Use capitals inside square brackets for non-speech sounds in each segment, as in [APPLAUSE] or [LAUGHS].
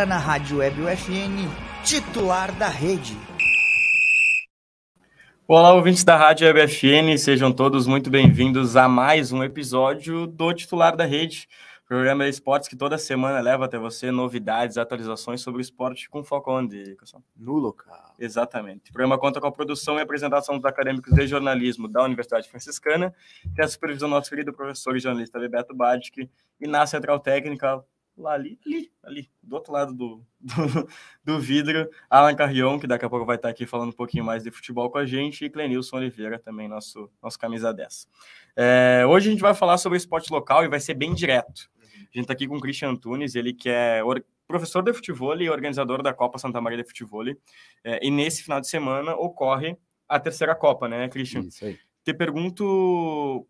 Agora na Rádio Web UFN, titular da rede. Olá, ouvintes da Rádio Web UFN, sejam todos muito bem-vindos a mais um episódio do Titular da Rede, programa de esportes que toda semana leva até você novidades, atualizações sobre o esporte com foco onde, No local. Exatamente. O programa conta com a produção e apresentação dos acadêmicos de jornalismo da Universidade Franciscana, que é a supervisão do nosso querido professor e jornalista Bebeto Badic, e na central técnica, lá ali, ali, ali, do outro lado do, do, [LAUGHS] do, vidro, Alan Carrion, que daqui a pouco vai estar aqui falando um pouquinho mais de futebol com a gente, e Clenilson Oliveira, também nosso, nosso camisa 10. É, hoje a gente vai falar sobre esporte local e vai ser bem direto. A gente está aqui com o Christian Antunes, ele que é professor de futebol e organizador da Copa Santa Maria de Futebol. É, e nesse final de semana ocorre a terceira Copa, né, Christian? Isso aí. Te pergunto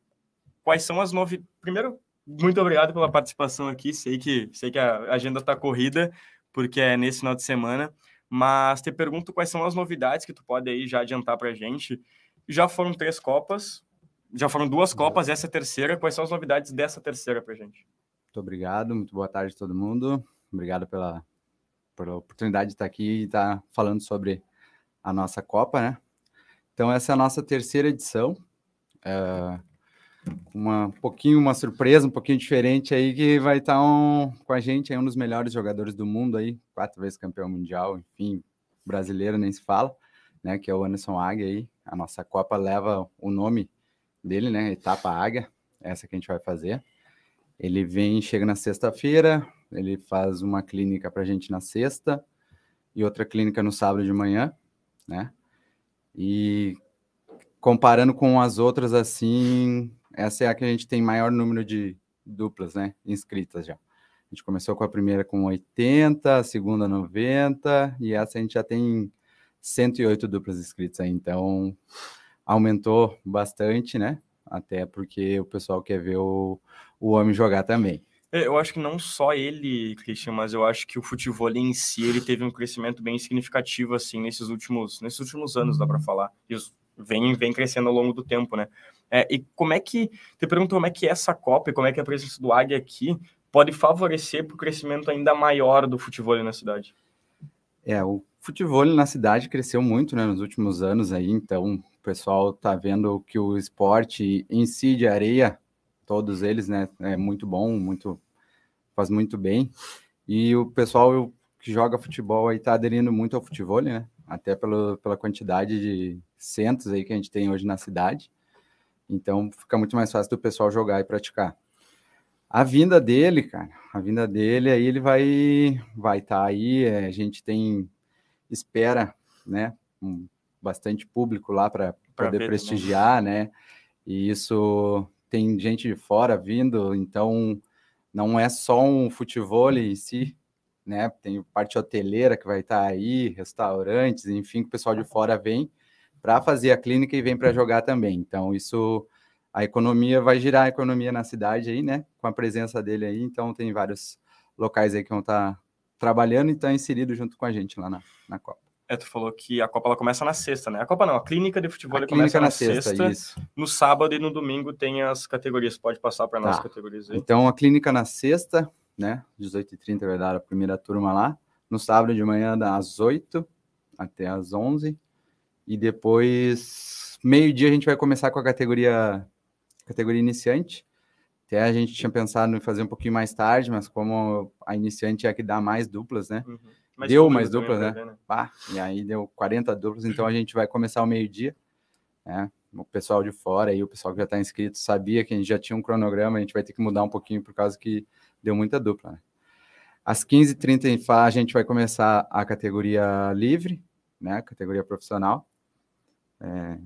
quais são as novidades. Primeiro, muito obrigado pela participação aqui. Sei que, sei que a agenda está corrida, porque é nesse final de semana. Mas te pergunto quais são as novidades que tu pode aí já adiantar para a gente. Já foram três Copas, já foram duas Copas, essa é a terceira. Quais são as novidades dessa terceira para a gente? Muito obrigado, muito boa tarde a todo mundo. Obrigado pela, pela oportunidade de estar aqui e estar falando sobre a nossa Copa, né? Então, essa é a nossa terceira edição. É uma um pouquinho uma surpresa, um pouquinho diferente aí, que vai estar um, com a gente, aí, um dos melhores jogadores do mundo aí, quatro vezes campeão mundial, enfim, brasileiro nem se fala, né? Que é o Anderson Águia aí. A nossa Copa leva o nome dele, né? Etapa Águia, essa que a gente vai fazer. Ele vem, chega na sexta-feira, ele faz uma clínica para a gente na sexta e outra clínica no sábado de manhã, né? E comparando com as outras, assim, essa é a que a gente tem maior número de duplas, né? Inscritas já. A gente começou com a primeira com 80, a segunda 90, e essa a gente já tem 108 duplas inscritas aí, então aumentou bastante, né? Até porque o pessoal quer ver o, o homem jogar também. É, eu acho que não só ele, Christian, mas eu acho que o futebol em si ele teve um crescimento bem significativo assim nesses últimos, nesses últimos anos, dá para uhum. falar. E vem, vem crescendo ao longo do tempo, né? É, e como é que te pergunto como é que essa Copa e como é que a presença do Águia aqui pode favorecer para o crescimento ainda maior do futebol na cidade? É, o futebol na cidade cresceu muito né, nos últimos anos aí, então o pessoal tá vendo que o esporte em si de areia todos eles, né? É muito bom, muito faz muito bem. E o pessoal que joga futebol aí tá aderindo muito ao futebol, né? Até pelo, pela quantidade de centros aí que a gente tem hoje na cidade. Então fica muito mais fácil do pessoal jogar e praticar. A vinda dele, cara, a vinda dele aí ele vai vai estar tá aí, é, a gente tem espera, né, um, bastante público lá para poder prestigiar, né? E isso tem gente de fora vindo, então não é só um futebol em si, né? Tem parte hoteleira que vai estar aí, restaurantes, enfim, que o pessoal de fora vem para fazer a clínica e vem para jogar também. Então, isso a economia vai girar a economia na cidade aí, né? Com a presença dele aí. Então, tem vários locais aí que vão estar trabalhando e estão inseridos junto com a gente lá na, na Copa. É, tu falou que a Copa ela começa na sexta, né? A Copa não, a clínica de futebol começa na, na sexta. sexta no sábado e no domingo tem as categorias. Pode passar para nós tá. categorias aí. Então a clínica na sexta, né? 18h30 vai dar a primeira turma lá. No sábado de manhã, das 8 até as 11 E depois, meio-dia, a gente vai começar com a categoria, categoria iniciante. Até a gente tinha pensado em fazer um pouquinho mais tarde, mas como a iniciante é a que dá mais duplas, né? Uhum mais deu mais duplas, né? né? Pá, e aí deu 40 duplas, então a gente vai começar ao meio-dia, né? O pessoal de fora e o pessoal que já está inscrito sabia que a gente já tinha um cronograma, a gente vai ter que mudar um pouquinho por causa que deu muita dupla, né? Às 15h30 a gente vai começar a categoria livre, né? Categoria profissional. É...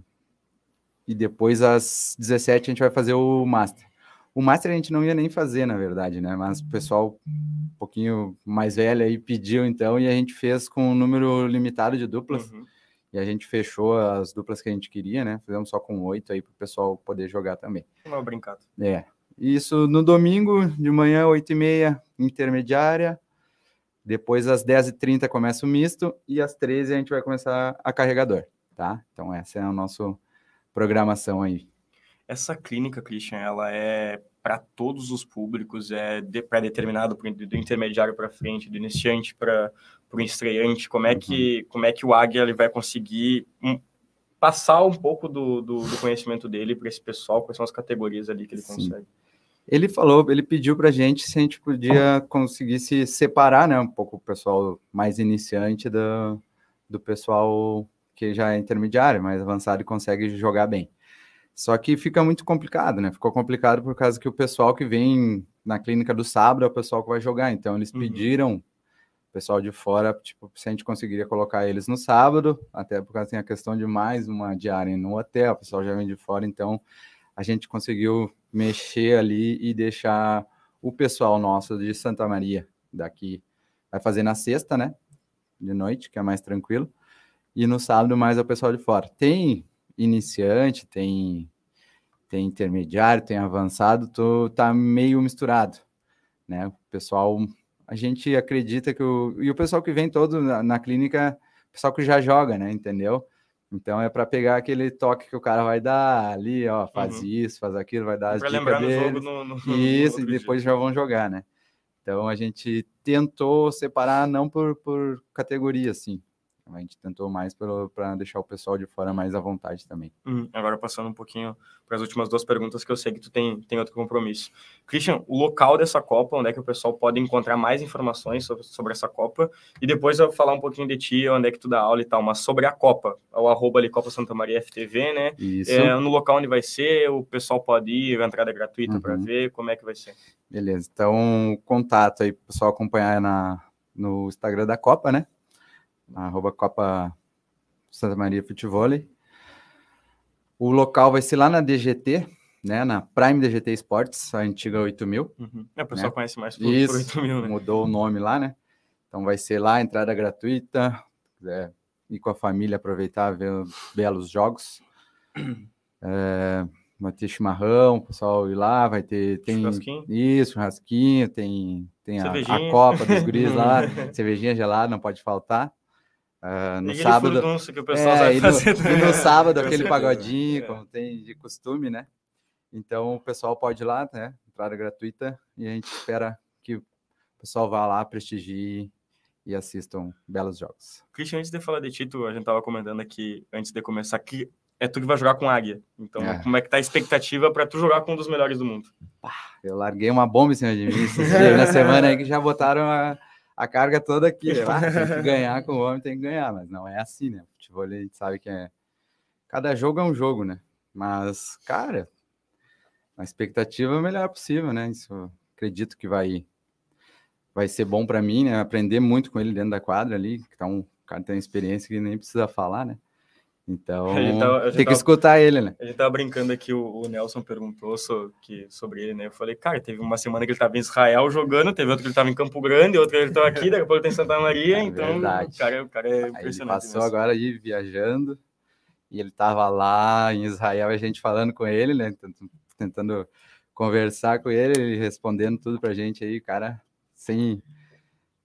E depois às 17 a gente vai fazer o Master. O Master a gente não ia nem fazer, na verdade, né? Mas o pessoal um pouquinho mais velho aí pediu então e a gente fez com um número limitado de duplas. Uhum. E a gente fechou as duplas que a gente queria, né? Fizemos só com oito aí para o pessoal poder jogar também. Não brincado. É. Isso no domingo, de manhã, oito e meia, intermediária. Depois, às 10h30, começa o misto. E às 13 a gente vai começar a carregador, tá? Então, essa é a nossa programação aí. Essa clínica, Christian, ela é para todos os públicos, é de, pré-determinado do intermediário para frente, do iniciante para o estreante? Como é, que, uhum. como é que o Águia ele vai conseguir um, passar um pouco do, do, do conhecimento dele para esse pessoal? Quais são as categorias ali que ele Sim. consegue? Ele falou, ele pediu para a gente se a gente podia conseguir se separar, né, um pouco o pessoal mais iniciante do, do pessoal que já é intermediário, mais avançado e consegue jogar bem. Só que fica muito complicado, né? Ficou complicado por causa que o pessoal que vem na clínica do sábado é o pessoal que vai jogar. Então eles uhum. pediram o pessoal de fora, tipo, se a gente conseguiria colocar eles no sábado, até por causa tem a questão de mais uma diária no hotel, o pessoal já vem de fora, então a gente conseguiu mexer ali e deixar o pessoal nosso de Santa Maria daqui vai fazer na sexta, né? De noite, que é mais tranquilo. E no sábado mais é o pessoal de fora. Tem iniciante, tem tem intermediário, tem avançado, tô, tá meio misturado, né? O pessoal, a gente acredita que o e o pessoal que vem todo na, na clínica, pessoal que já joga, né? Entendeu? Então é para pegar aquele toque que o cara vai dar ali, ó, faz uhum. isso, faz aquilo, vai dar as dicas dele. No, no, isso, no e depois dia. já vão jogar, né? Então a gente tentou separar não por, por categoria, assim, a gente tentou mais para deixar o pessoal de fora mais à vontade também. Hum, agora passando um pouquinho para as últimas duas perguntas que eu sei que tu tem, tem outro compromisso. Christian, o local dessa Copa, onde é que o pessoal pode encontrar mais informações sobre, sobre essa Copa, e depois eu vou falar um pouquinho de ti, onde é que tu dá aula e tal, mas sobre a Copa, o arroba ali Copa Santa Maria FTV, né? Isso. É, no local onde vai ser, o pessoal pode ir, a entrada é gratuita uhum. para ver, como é que vai ser? Beleza, então contato aí pessoal acompanhar na, no Instagram da Copa, né? Arroba Copa Santa Maria Futebol. O local vai ser lá na DGT, né, na Prime DGT Esportes, a antiga 8000. Uhum. É, o pessoal né? conhece mais por, Isso, por 8000, né? Mudou o nome lá, né? Então vai ser lá, entrada gratuita, quiser ir com a família aproveitar, ver belos jogos. [CLEARS THROAT] É, vai ter chimarrão, o pessoal ir lá, vai ter. Tem, churrasquinho? Isso, churrasquinho, tem, tem a, a, Copa dos Guris lá, [LAUGHS] cervejinha gelada, não pode faltar. Uh, no sábado. Que o pessoal é, e, no, e no sábado, [LAUGHS] aquele pagodinho, é. como tem de costume, né? Então o pessoal pode ir lá, né? Entrada gratuita, e a gente espera que o pessoal vá lá, prestigie e assistam belos jogos. Christian, antes de falar de título, a gente estava comentando aqui, antes de começar, que é tu que vai jogar com Águia. Então, é. como é que tá a expectativa para tu jogar com um dos melhores do mundo? Eu larguei uma bomba em cima de mim na semana aí que já botaram a a carga toda aqui. [LAUGHS] Ah, tem que ganhar com o homem, tem que ganhar, mas não é assim, né? Futebol a gente sabe que é. Cada jogo é um jogo, né? Mas, cara, a expectativa é a melhor possível, né? Isso acredito que vai vai ser bom para mim, né? Aprender muito com ele dentro da quadra ali, que tá um cara tem experiência que nem precisa falar, né? Então, tava, tem que tava, escutar ele, né? A gente tava brincando aqui, o, o Nelson perguntou so, que, sobre ele, né? Eu falei, cara, teve uma semana que ele tava em Israel jogando, teve outra que ele tava em Campo Grande, outra que ele tava aqui, daqui a pouco ele tá em Santa Maria, é então o cara, o cara é impressionante. Aí passou mesmo. agora aí viajando, e ele tava lá em Israel, a gente falando com ele, né? Tentando conversar com ele, ele respondendo tudo pra gente aí, cara, sem...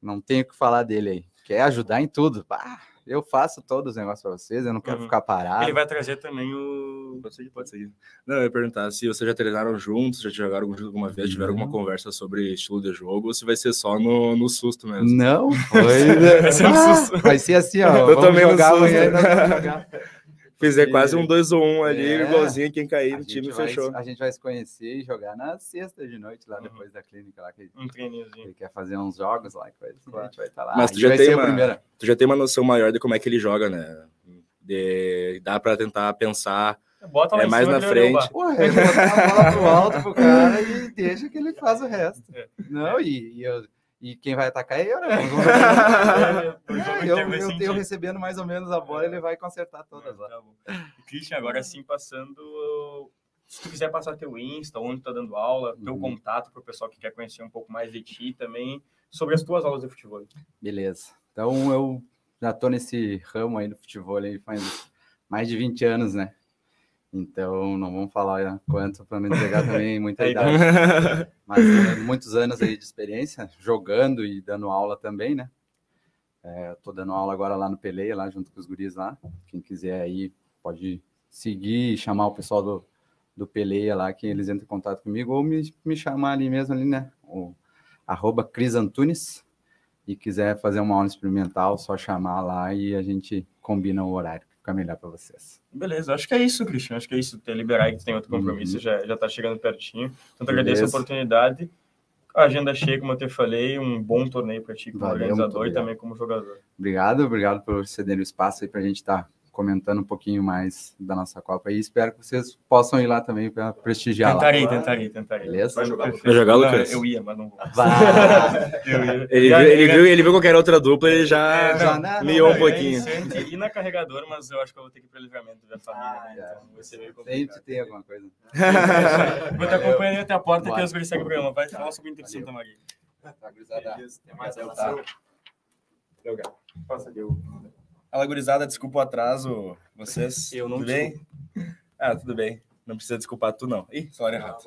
Não tenho o que falar dele aí. Quer ajudar em tudo. Bah, eu faço todos os negócios para vocês, eu não quero uhum. ficar parado. Ele vai trazer também o. Pode ser, pode ser. Não, eu ia perguntar se vocês já treinaram juntos, já jogaram juntos alguma vez, tiveram alguma conversa sobre estilo de jogo, ou se vai ser só no, no susto mesmo. Não, foi. [LAUGHS] vai, ser ah, susto. vai ser assim, ó. Eu também jogar amanhã, [LAUGHS] Fizer quase um 2 ou 1 um ali, é, igualzinho quem cair no time vai, fechou. A gente vai se conhecer e jogar na sexta de noite, lá uhum. depois da clínica. Lá, que um. Ele quer fazer uns jogos lá, que vai, claro. a gente vai estar tá lá. Mas tu já, tem uma, tu já tem uma noção maior de como é que ele joga, né? De, dá para tentar pensar Bota é mais na frente. Pô, é botar a bola pro alto pro cara e deixa que ele faz o resto. É. Não, e, e eu e quem vai atacar é eu, né? [LAUGHS] é, eu, eu, eu, recebendo mais ou menos a bola, ele vai consertar todas lá. Tá Christian, agora sim, passando. Se tu quiser passar teu Insta, onde tá dando aula, teu uhum. contato para o pessoal que quer conhecer um pouco mais de ti também, sobre as tuas aulas de futebol. Beleza. Então, eu já tô nesse ramo aí do futebol aí faz mais de 20 anos, né? Então, não vamos falar quanto para me entregar também [LAUGHS] muita idade. Mas é, muitos anos aí de experiência, jogando e dando aula também, né? É, tô dando aula agora lá no Peleia, lá junto com os guris lá. Quem quiser aí pode seguir e chamar o pessoal do, do Peleia lá, que eles entram em contato comigo, ou me, me chamar ali mesmo, ali, né? O, arroba Cris Antunes, e quiser fazer uma aula experimental, só chamar lá e a gente combina o horário, melhor para vocês. Beleza, acho que é isso, Cristian. Acho que é isso. Ter liberar aí que tem outro compromisso, Uhum. já, já tá chegando pertinho. Então, agradeço a oportunidade. A agenda cheia, como eu te falei, um bom torneio para ti como Valeu, organizador e também como jogador. Obrigado, obrigado por ceder o espaço aí para a gente estar comentando um pouquinho mais da nossa Copa e espero que vocês possam ir lá também para prestigiar Tentarei, lá. tentarei, tentarei. Beleza? Vai jogar, Vai jogar, Não, Lucas? Eu ia, mas não vou. [LAUGHS] Ele, viu, ele, já- viu, ele viu qualquer outra dupla, ele já, É, não, não, miou não, um pouquinho. é eu ia ir na carregadora, mas eu acho que eu vou ter que ir para livramento ver a família. né? Ah, Então vai ser meio Sempre complicado. tem alguma coisa. [LAUGHS] Vou te acompanhando até a porta que os guris seguem o programa. Vai falar sobre o Inter Santa Maria. Tá, gurizada. Passa aqui o- Fala, gurizada, desculpa o atraso, vocês. [LAUGHS] Eu não Tudo bem? Ah, tudo bem. Não precisa desculpar tu, não. Ih, salário errado.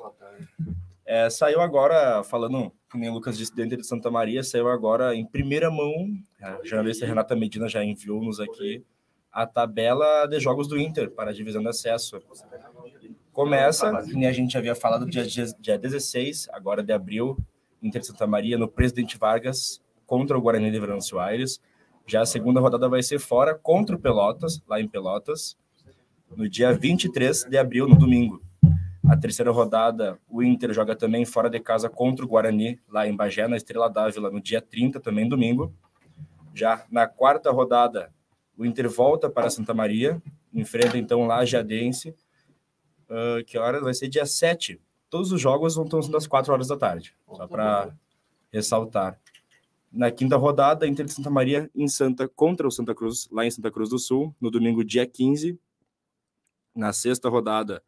É, saiu agora, falando, que nem o Lucas disse, dentro de Santa Maria, saiu agora em primeira mão, a jornalista Renata Medina já enviou-nos aqui, a tabela de jogos do Inter para a divisão de acesso. Começa, que nem a gente havia falado, dia, dia 16, agora de abril, Inter Santa Maria, no Presidente Vargas, contra o Guarani de Venâncio Aires. Já a segunda rodada vai ser fora, contra o Pelotas, lá em Pelotas, no dia 23 de abril, no domingo. A terceira rodada, o Inter joga também fora de casa contra o Guarani, lá em Bagé, na Estrela d'Ávila, no dia 30, também domingo. Já na quarta rodada, o Inter volta para Santa Maria, enfrenta então lá a Jadense, ah, que horas? Vai ser dia 7. Todos os jogos vão estar às 4 horas da tarde, só para ressaltar. Na quinta rodada, Inter de Santa Maria em Santa contra o Santa Cruz, lá em Santa Cruz do Sul, no domingo, dia 15. Na sexta rodada,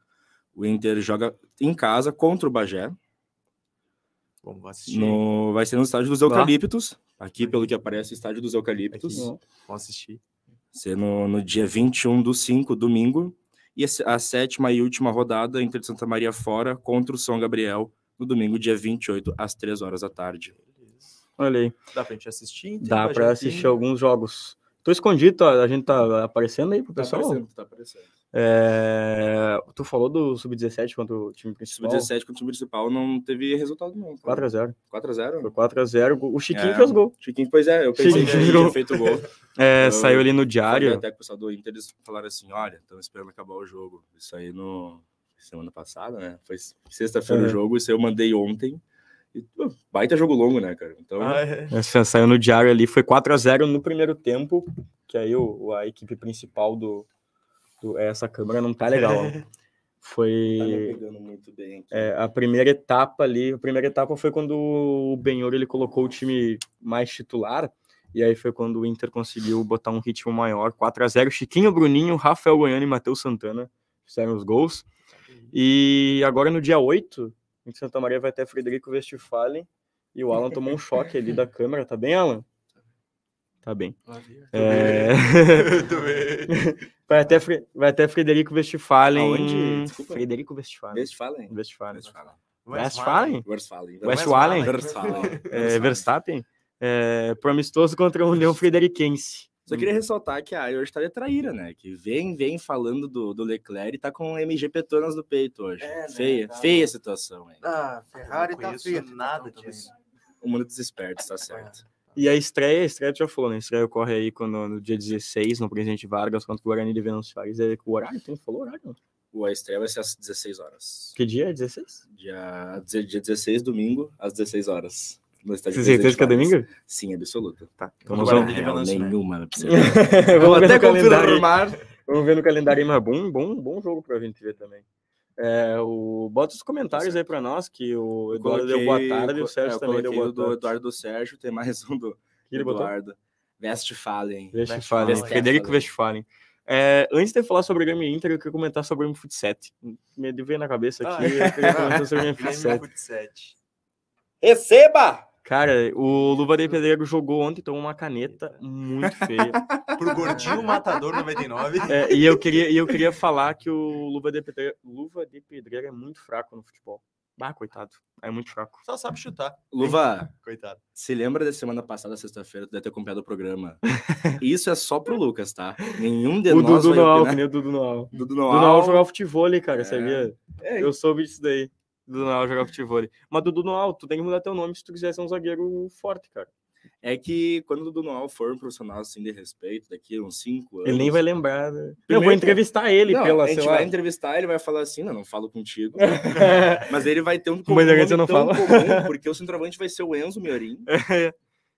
o Inter joga em casa contra o Bagé. Bom, vou assistir. No, vai ser no estádio dos Eucaliptos. Aqui, pelo que aparece, estádio dos Eucaliptos. Aqui. Vou assistir. Ser no, no dia 21 do 5, domingo. E a, a sétima e última rodada, Inter de Santa Maria fora contra o São Gabriel, no domingo, dia 28, às 3 horas da tarde. Olha aí. Dá pra gente assistir? Tem Dá pra assistir alguns jogos. Tô escondido, tá? a gente tá aparecendo aí pro Tá pessoal. aparecendo, tá aparecendo. É, Tu falou do Sub-17 contra o time principal. Sub-17 contra o time principal não teve resultado não. 4x0. 4x0. Foi 4x0. O Chiquinho É. fez gol. Chiquinho, pois é, eu pensei Chiquinho que ele feito gol. [LAUGHS] É, Eu saiu ali no diário. Até que o pessoal do Inter, eles falaram assim, olha, estamos esperando acabar o jogo. Isso aí no semana passada, né? Foi sexta-feira É. o jogo, isso aí eu mandei ontem. E, pô, baita jogo longo, né, cara? Então, Ah, é. Essa Saiu no diário ali, foi 4x0 no primeiro tempo, que aí o, a equipe principal do, do- Essa câmera não tá legal. [LAUGHS] tá Foi pegando muito bem aqui. é, a primeira etapa ali. A primeira etapa foi quando o Benhor ele colocou o time mais titular. E aí foi quando o Inter conseguiu botar um ritmo maior. 4x0. Chiquinho, Bruninho, Rafael Goiano e Matheus Santana fizeram os gols. E agora no dia 8, em Santa Maria vai ter Frederico Westphalen. E o Alan tomou um [LAUGHS] choque ali da câmera. Tá bem, Alan? Tá bem. É... Tô [LAUGHS] bem. vai, até Fre- vai até Frederico Westphalen. Aonde? Desculpa. Frederico Westphalen. Westphalen. Westphalen. Westphalen. Westphalen? Westphalen. Westphalen? É, Verstappen. É, pro amistoso contra a União Frederiquense. Só queria ressaltar que a hoje tá de traíra, né? Que vem, vem falando do, do Leclerc e tá com MG Petronas no peito hoje. É, né? Feia, Tá feia a situação, hein? Ah, Ferrari Não tá feia. nada então, disso. O mundo dos espertos, tá certo. E a estreia, a estreia tu já falou, né? A estreia ocorre aí quando, no dia 16, no Presidente Vargas, contra o Guarani de Venâncio Aires. É, o horário, não falou o horário? não? O a estreia vai ser às 16 horas. Que dia é 16? Dia, dia 16, domingo, às 16 horas. No estádio Você certeza que é domingo? Sim, absoluta. Tá. Então Real Venâncio, né? nenhuma, [LAUGHS] ver até no calendário. confirmar. Vamos ver no calendário mas bom, bom, bom jogo pra gente ver também. É, o, bota os comentários aí pra nós, que o Eduardo deu boa tarde e o Sérgio é, também deu coloquei boa o do tarde. Eduardo do Sérgio, tem mais um do Que ele botou? Eduardo. Westphalen. Westphalen, Westphalen. Frederico Westphalen. É, antes de falar sobre o Grêmio Inter, eu queria comentar sobre o Fut 7. Me veio na cabeça aqui, Ah, eu queria comentar sobre o Grêmio 7. Fut 7. Receba! Cara, o Luva de Pedreiro jogou ontem, tomou uma caneta muito feia. [LAUGHS] Pro Gordinho Matador 99. É, e, eu queria, e eu queria falar que o Luva de Pedreiro, Luva de Pedreiro é muito fraco no futebol. Bah, coitado. É muito fraco. Só sabe chutar. Luva, [LAUGHS] Coitado. se lembra da semana passada, sexta-feira, tu deve ter acompanhado o programa. Isso é só pro Lucas, tá? Nenhum de O nós Dudu vai Noal, opinar. que nem o Dudu Noal. Dudu Dudu Noal Noal. jogava futebol, cara, É. sabia? É, Eu soube disso daí. Dudu Noal jogava futebol. Mas Dudu Noal, tu tem que mudar teu nome se tu quiser ser um zagueiro forte, cara. É que quando o Dudu Noal for um profissional assim de respeito, daqui a uns 5 anos. Ele nem vai lembrar. Né? Eu Primeiro vou que- entrevistar ele Não, pela, a gente vai lá. entrevistar, ele vai falar assim, não, não falo contigo. [LAUGHS] Mas ele vai ter um Mas nome você não fala. comum, porque o centroavante vai ser o Enzo Miorim, [LAUGHS]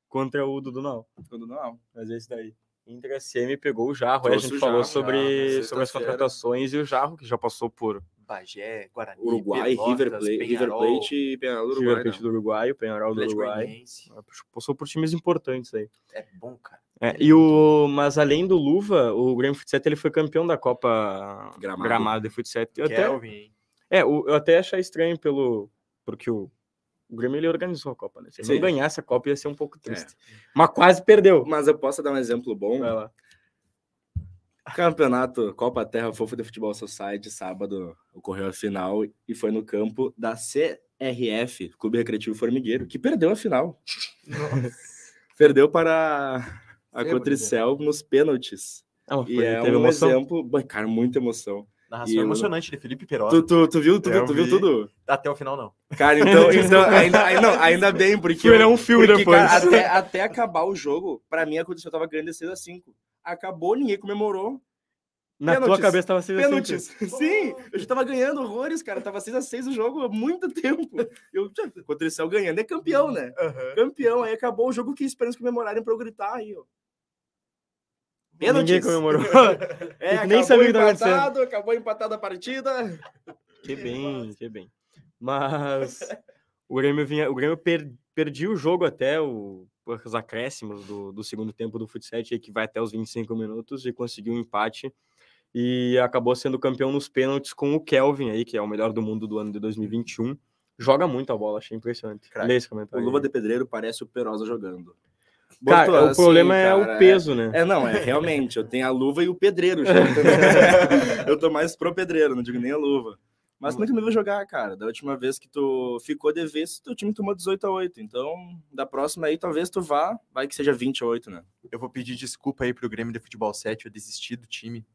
Contra o Dudu Noal. quando não. Mas é isso daí. Inter SM pegou o Jarro, aí a gente falou Jarro, sobre, Jarro, sobre as contratações e o Jarro, que já passou por Bagé, Guarani, Uruguai, Pelotas, River Plate, River Plate e Penharol do River Uruguai. Plate né? do Uruguai, o Penharol do Uruguai. Goianiense. Passou por times importantes aí. É bom, cara. É, e o, mas além do Luva, o Grêmio Futsal ele foi campeão da Copa Gramado. Gramado, de Futsal. Eu até, Kelvin, hein? é, o- eu até achei estranho pelo porque o, o Grêmio ele organizou a Copa, né? Se ele não ganhasse a Copa ia ser um pouco triste. Mas quase perdeu. Mas eu posso dar um exemplo bom? Vai lá. Campeonato Copa Terra Fofa de Futebol Society, sábado, ocorreu a final e foi no campo da CRF, Clube Recreativo Formigueiro, que perdeu a final. perdeu para a Cotricel nos pênaltis. Ah, mas E foi- é teve um emoção. exemplo, cara, muita emoção. Narração E eu- emocionante de Felipe Perosa. Tu, tu, tu viu, tu, Eu tu viu vi. tudo? Até o final, não. Cara, então, [LAUGHS] então ainda, ai- não, ainda bem, porque. Filme é um filme porque, depois. cara, até, até acabar o jogo, pra mim a Cotricel tava ganhando de 6 a 5 Acabou, ninguém comemorou. Na tua pênaltis. cabeça tava sendo Pênaltis. [LAUGHS] Sim, eu já tava ganhando horrores, cara. Tava 6x6 o jogo há muito tempo. Eu, já, Cotricel ganhando é campeão, né? Campeão, aí acabou o jogo que esperamos comemorarem pra eu gritar aí, ó. Ninguém comemorou. [LAUGHS] É, Nem sabia o que tava acontecendo. empatado, acabou empatada a partida. Que bem, que bem. Mas o Grêmio vinha, o Grêmio per, perdia o jogo até o, os acréscimos do, do segundo tempo do futsal, que vai até os 25 minutos e conseguiu um empate e acabou sendo campeão nos pênaltis com o Kelvin aí, que é o melhor do mundo do ano de 2021. Joga muito a bola, achei impressionante. Craque. Lê esse O comentário. Luva aí. de Pedreiro parece o Perosa jogando. Cara, Botou o assim, problema é cara, o peso, né? É, não, é realmente. Eu tenho a luva e o pedreiro. entendeu? [LAUGHS] eu tô mais pro pedreiro, não digo nem a luva. Mas Hum. nunca me viu jogar, cara. Da última vez que tu ficou de vez, teu time tomou 18 a 8. Então, da próxima aí, talvez tu vá, vai que seja 20 a 8, né? Eu vou pedir desculpa aí pro Grêmio de Futebol 7. Eu desisti do time.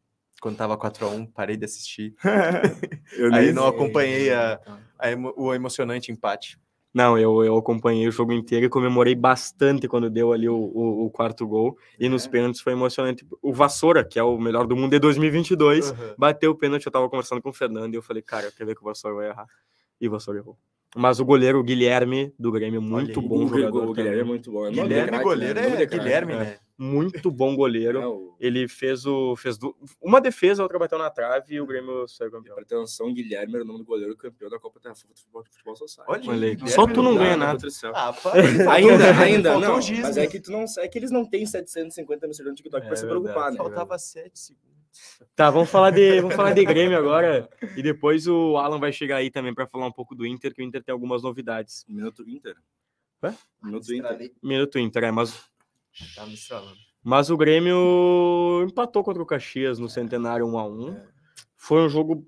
Quando tava 4x1, parei de assistir. [LAUGHS] Eu Aí não acompanhei a, a emo- o emocionante empate. Não, eu, eu acompanhei o jogo inteiro e comemorei bastante quando deu ali o, o, o quarto gol. E nos É. pênaltis foi emocionante. O Vassoura, que é o melhor do mundo de 2022, Uhum. bateu o pênalti. Eu tava conversando com o Fernando e eu falei, cara, eu quero ver que o Vassoura vai errar. E o Vassoura errou. Mas o goleiro Guilherme do Grêmio, muito aí, bom o, jogador. o Guilherme é muito bom. É Guilherme craque, goleiro né? Nome de é craque, Guilherme, é. né? Muito bom goleiro. É, o- Ele fez o. Fez du- uma defesa, a outra bateu na trave e o Grêmio saiu campeão. Noção, Guilherme era o nome do goleiro campeão da Copa de Futebol, Futebol Society. Olha Olha Só tu não ganha [LAUGHS] né? nada. Ah, pá. Ainda, ainda, não. Mas né? é que tu não é que eles não têm 750 mil seguidores no TikTok É pra se verdade. preocupar, né? Faltava 7 segundos. Tá, vamos falar de, vamos falar de Grêmio agora. E depois o Alan vai chegar aí também para falar um pouco do Inter, que o Inter tem algumas novidades. Minuto Inter. Hã? Minuto Inter. Minuto Inter, é, mas, Tá me estralando. mas o Grêmio empatou contra o Caxias no Centenário 1 a 1 Foi um jogo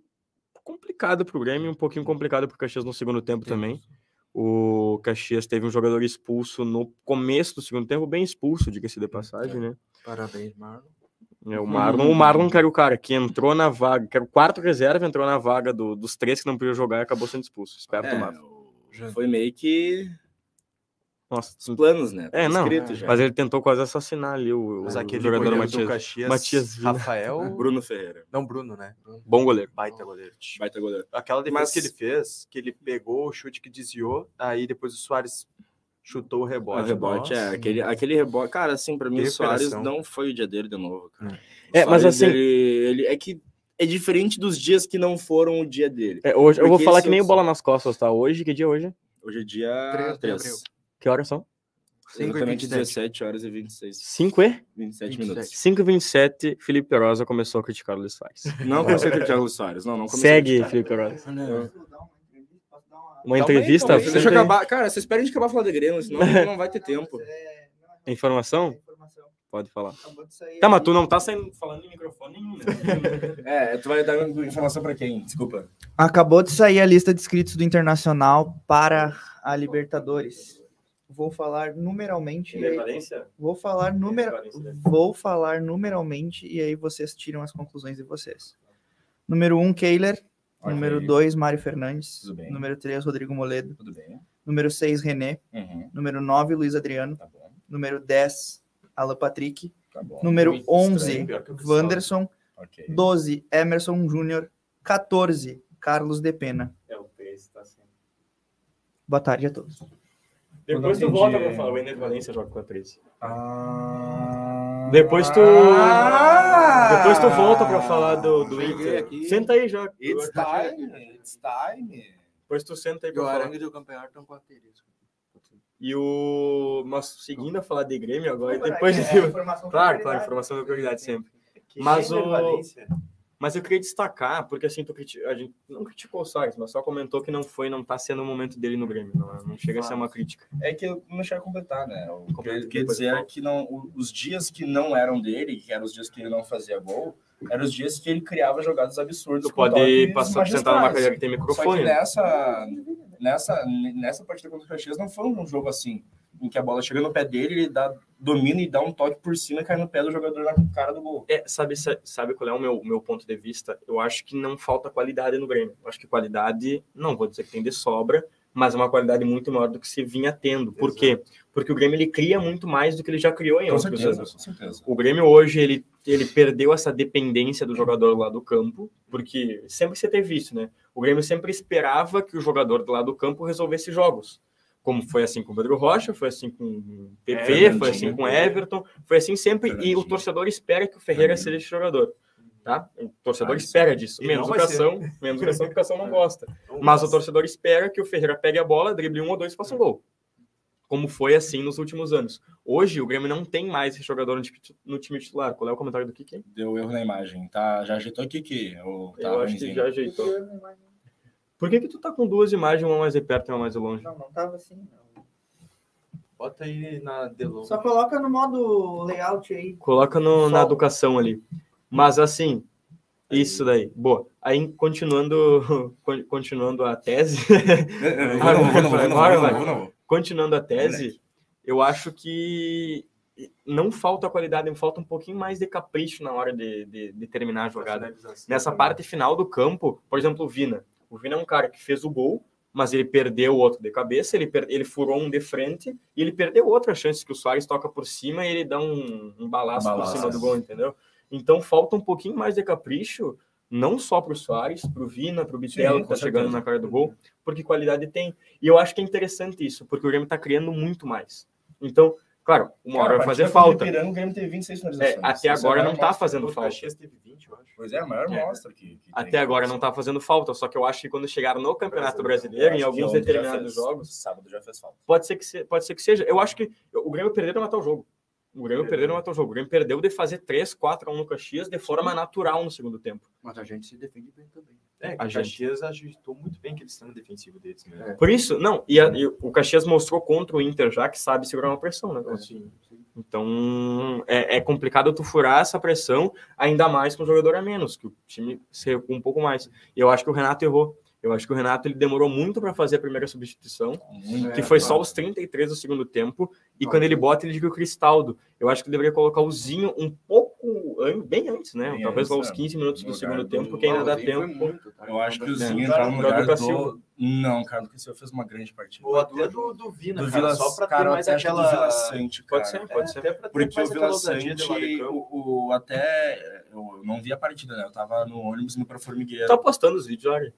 complicado pro Grêmio, um pouquinho complicado pro Caxias no segundo tempo também. O Caxias teve um jogador expulso no começo do segundo tempo, bem expulso, diga-se de passagem, né? Parabéns, Marlon. É, o Marlon, o Marlon que era o cara que entrou na vaga, que era o quarto reserva, entrou na vaga do- dos três que não podiam jogar e acabou sendo expulso. Esperto É, Marlon. o- foi meio que Nossa, os planos, né? É, não, escrito já. mas ele tentou quase assassinar ali o, Mas o aquele jogador goleiro Matias. do Caxias, Matias Vina. Rafael... [LAUGHS] Bruno Ferreira, Não, Bruno, né? Bom goleiro. Baita goleiro. baita goleiro. Aquela defesa Mas- que ele fez, que ele pegou o chute que desviou, aí depois o Soares chutou o O rebote. rebote, é, Nossa. aquele, aquele rebote. Cara, assim, pra mim, o Soares não foi o dia dele de novo, cara. É, O mas assim- Ele, ele- é que é diferente dos dias que não foram o dia dele. É, hoje, eu vou falar que nem o bola nas costas, tá? Hoje, que dia é hoje? Hoje é dia 3 de 3. abril. Que horas são? Exatamente 5 e 17 horas e 26. 5 e? 27 27. minutos. 5 e 27, Felipe Perosa começou a criticar o Luiz Soares. Não comecei a criticar o Soares. Não, não comecei a Segue. Felipe Perosa. Não. Uma Calma entrevista? aí. Deixa eu Sempre- acabar. Cara, vocês esperem de acabar falar de Grêmio, senão [LAUGHS] não vai ter tempo. Informação? Pode falar. Acabou de sair Tá, mas ali- tu não tá saindo, falando em microfone nenhum, né? [LAUGHS] É, tu vai dar informação pra quem? Desculpa. Acabou de sair a lista de inscritos do Internacional para a Libertadores. Vou falar numeralmente. Vou falar numer... Vou falar numeralmente e aí vocês tiram as conclusões de vocês. Número 1, um, Kehler. Ok. Número 2, Mário Fernandes. Tudo bem. Número 3, Rodrigo Moledo. Tudo bem. Número 6, René. Uhum, Número 9, Luiz Adriano. tá bom. Número 10, Alan Patrick. Tá bom. Número Muito 11, estranho, pior que o Cristóvão. Wanderson. Ok. 12, Emerson Júnior. 14, Carlos de Pena. É, o preço tá assim. Boa tarde a todos. Depois tu volta pra falar, o Ener Valência joga com a 13. Ah... Depois tu. Ah! Depois tu volta pra falar do, do Inter. aqui. Senta aí já. It's time, it's time. Depois tu senta aí pra o falar. Arangue e o Campeonato estão com a Teresco. E o. Mas seguindo a falar de Grêmio agora, e depois de. [LAUGHS] Claro, claro, informação da prioridade sempre. Mas o. Mas eu queria destacar, porque assim, tu criti... a gente não criticou o Soares, mas só comentou que não foi, não tá sendo o momento dele no Grêmio. Não, não chega a ser uma crítica. É que eu não cheguei a completar, né? O que eu queria dizer é que não, os dias que não eram dele, que eram os dias que ele não fazia gol, eram os dias que ele criava jogadas absurdas. Tu pode passar, sentar numa cadeira que tem Só que microfone. nessa, nessa, nessa partida contra o Caxias não foi um jogo assim, em que a bola chega no pé dele, ele dá, domina e dá um toque por cima e cai no pé do jogador na cara do gol. É, sabe, sa- sabe qual é o meu, meu ponto de vista? Eu acho que não falta qualidade no Grêmio. Eu acho que qualidade, não vou dizer que tem de sobra, mas é uma qualidade muito maior do que se vinha tendo. Por quê? Porque o Grêmio ele cria muito mais do que ele já criou em Com outros certeza, anos. com certeza. O Grêmio hoje ele, ele perdeu essa dependência do jogador lá do campo, porque sempre você teve isso, né? O Grêmio sempre esperava que o jogador do lado do campo resolvesse jogos. Como foi assim com o Pedro Rocha, foi assim com o PP, Fernandinho. foi assim com o Everton, foi assim sempre. E o torcedor espera que o Ferreira Fernandinho. seja esse jogador. Tá? O torcedor Ah, espera disso. Menos não o vai Cação, menos o Cação, porque o Cação [LAUGHS] não gosta. Mas o torcedor espera que o Ferreira pegue a bola, drible um ou dois e faça um gol. Como foi assim nos últimos anos. Hoje, o Grêmio não tem mais esse jogador no time, titular. Qual é o comentário do Kiki? Deu erro na imagem, tá? Já ajeitou aqui que ou tá Eu acho que já ajeitou. Por que, que tu tá com duas imagens, uma mais de perto e uma mais de longe? Não, não tava assim, não. Bota aí na Delon. Só coloca no modo layout aí. Coloca no- na educação ali. Mas assim, isso daí. Boa. Aí, continuando, con- continuando a tese, continuando a tese, eu acho que não falta qualidade, falta um pouquinho mais de capricho na hora de, de, de terminar a jogada. Nessa parte final do campo, por exemplo, o Vina. O Vina é um cara que fez o gol, mas ele perdeu o outro de cabeça, ele, per- ele furou um de frente e ele perdeu outra chance que o Soares toca por cima e ele dá um, um balaço, Balaço, por cima do gol, entendeu? Então falta um pouquinho mais de capricho, não só para o Soares, para o Vina, para o que tá com chegando na cara do gol, porque qualidade tem. E eu acho que é interessante isso, porque o Grêmio tá criando muito mais. Então, claro, uma hora Cara, vai a fazer falta. O Grêmio teve 26 É, finalizações. até Isso é agora não tá mostra. fazendo falta. Teve 20, eu acho. Pois é, a maior É. mostra que, que. Até agora não tá fazendo falta, só que eu acho que quando chegar no Campeonato Brasileiro, em alguns determinados fez. jogos, Sábado já fez falta. pode ser que se- pode ser que seja. Eu acho que o Grêmio perdeu não matar o jogo. O Grêmio perdeu não matar o jogo. O Grêmio perdeu de fazer 3, 4 a 1 no Caxias de forma natural no segundo tempo. Mas a gente se defende bem também. É, A gente. Caxias ajustou muito bem aquele sistema defensivo deles mesmo. É. Por isso, não, e, a- e o Caxias mostrou contra o Inter já que sabe segurar uma pressão, né? Sim, sim. Então é, é complicado tu furar essa pressão, ainda mais com o jogador a menos, que o time se recua um pouco mais. E eu acho que o Renato errou. Eu acho que o Renato ele demorou muito para fazer a primeira substituição, Muito. que foi só os 33 do segundo tempo, e quando ele bota, ele diga o Cristaldo. Eu acho que deveria colocar o Zinho um pouco bem antes, né? Bem Talvez lá antes, uns é. 15 minutos do segundo do- tempo, que ainda dá tempo. muito, tá? Eu acho que o É. Zinho No entrava no lugar do do... Não, cara, o Cacilda fez uma grande partida. Ou até do, do Vina, Do cara, Vila, só pra ter mais aquela... Vila Sante, cara. Pode ser, pode É, ser. até pra ter Porque o Vila Sante, o, o- até... Eu não vi a partida, né? Eu tava no ônibus indo pra Formigueiro. Tá postando os vídeos, olha.